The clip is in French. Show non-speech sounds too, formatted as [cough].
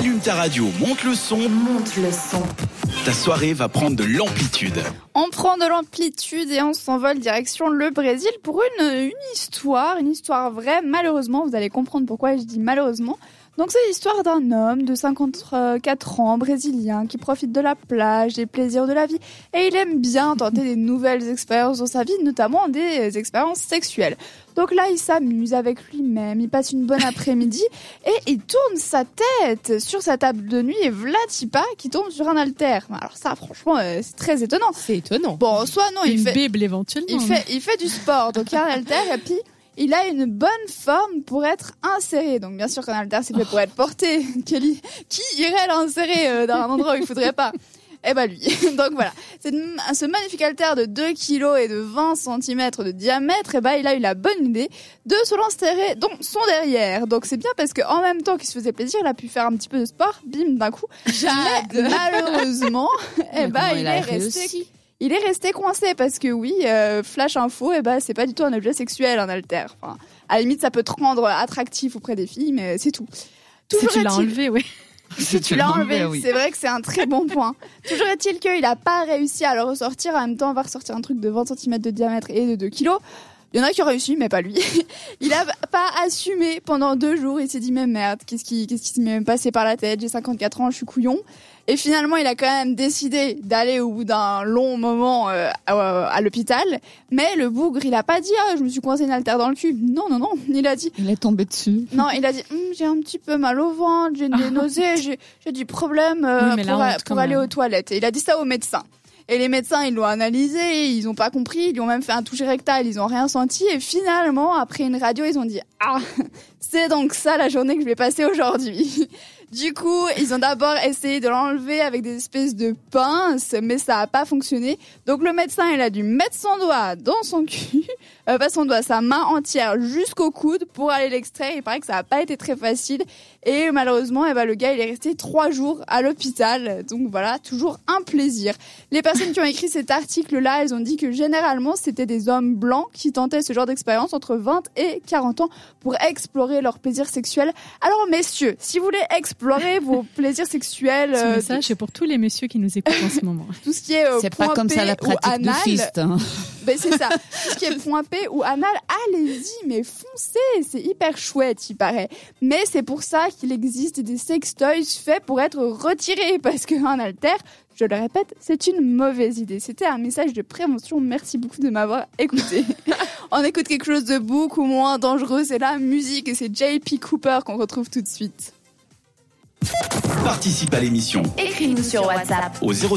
Allume ta radio, monte le son. Monte le son. Ta soirée va prendre de l'amplitude. On prend de l'amplitude et on s'envole direction le Brésil pour une, une histoire, une histoire vraie. Malheureusement, vous allez comprendre pourquoi je dis malheureusement. Donc c'est l'histoire d'un homme de 54 ans, brésilien, qui profite de la plage, des plaisirs de la vie, et il aime bien tenter des nouvelles expériences dans sa vie, notamment des expériences sexuelles. Donc là, il s'amuse avec lui-même, il passe une bonne après-midi, et il tourne sa tête sur sa table de nuit, et Vlatipa qui tombe sur un Alors ça, franchement, euh, c'est très étonnant. C'est étonnant. Bon, soit non, il Une fait... bible éventuellement. Il fait, il fait du sport, donc il y a un haltère et puis il a une bonne forme pour être inséré. Donc bien sûr qu'un haltère c'est fait pour être porté. [laughs] Kelly, qui irait l'insérer euh, dans un endroit où il faudrait pas? Eh ben lui. [laughs] donc voilà, c'est ce magnifique haltère de 2 kg et de 20 cm de diamètre. Et ben il a eu la bonne idée de se l'insérer dans son derrière. Donc c'est bien parce qu'en même temps qu'il se faisait plaisir, il a pu faire un petit peu de sport. Bim d'un coup. [laughs] Mais malheureusement, [laughs] eh ben il est resté il est resté coincé parce que oui, euh, flash info, eh ben c'est pas du tout un objet sexuel un alter. Enfin, à la limite, ça peut te rendre attractif auprès des filles, mais c'est tout. Si Toujours tu l'as enlevé, oui. [laughs] si tu l'as enlevé, c'est vrai que c'est un très bon point. [laughs] Toujours est-il qu'il n'a pas réussi à le ressortir. En même temps, on va ressortir un truc de 20 cm de diamètre et de 2 kg. Il y en a qui ont réussi, mais pas lui. [laughs] Il a pas assumé pendant deux jours. Il s'est dit, mais merde, qu'est-ce qui, qu'est-ce qui m'est passé par la tête? J'ai 54 ans, je suis couillon. Et finalement, il a quand même décidé d'aller au bout d'un long moment euh, à, à l'hôpital. Mais le bougre, il a pas dit, ah, je me suis coincé une altère dans le cul. Non, non, non. Il a dit, Il est tombé dessus. non, il a dit Hum, j'ai un petit peu mal au ventre, j'ai des nausées, j'ai du problème euh, Oui, pour, aller aux toilettes. Et il a dit ça au médecin. Et les médecins, ils l'ont analysé, ils ont pas compris, ils lui ont même fait un toucher rectal, ils ont rien senti. Et finalement, après une radio, ils ont dit ah, [laughs] c'est donc ça la journée que je vais passer aujourd'hui. Du coup, ils ont d'abord essayé de l'enlever avec des espèces de pinces, mais ça a pas fonctionné. Donc le médecin, il a dû mettre son doigt dans son cul, [laughs] euh, pas son doigt, sa main entière jusqu'au coude pour aller l'extraire. Il paraît que ça a pas été très facile. Et malheureusement, eh ben, le gars, il est resté trois jours à l'hôpital. Donc voilà, toujours un plaisir. Les personnes qui ont écrit cet article-là, elles ont dit que généralement, c'était des hommes blancs qui tentaient ce genre d'expérience entre 20 et 40 ans pour explorer leur plaisir sexuel. Alors messieurs, si vous voulez explorer vos [laughs] plaisirs sexuels, Ce euh, message, c'est pour tous les messieurs qui nous écoutent en ce moment. [laughs] tout ce qui est euh, C'est pas point comme ça P la ou pratique anal, fist. hein. [laughs] ben c'est ça. Tout ce qui est point P ou anal, allez-y, mais foncez, c'est hyper chouette, il paraît. Mais c'est pour ça qu'il existe des sextoys faits pour être retirés, parce qu'un alter, je le répète, c'est une mauvaise idée. C'était un message de prévention. Merci beaucoup de m'avoir écouté. On écoute quelque chose de beaucoup moins dangereux, c'est la musique et c'est JP Cooper qu'on retrouve tout de suite. Participe à l'émission Écris-nous sur WhatsApp. au 0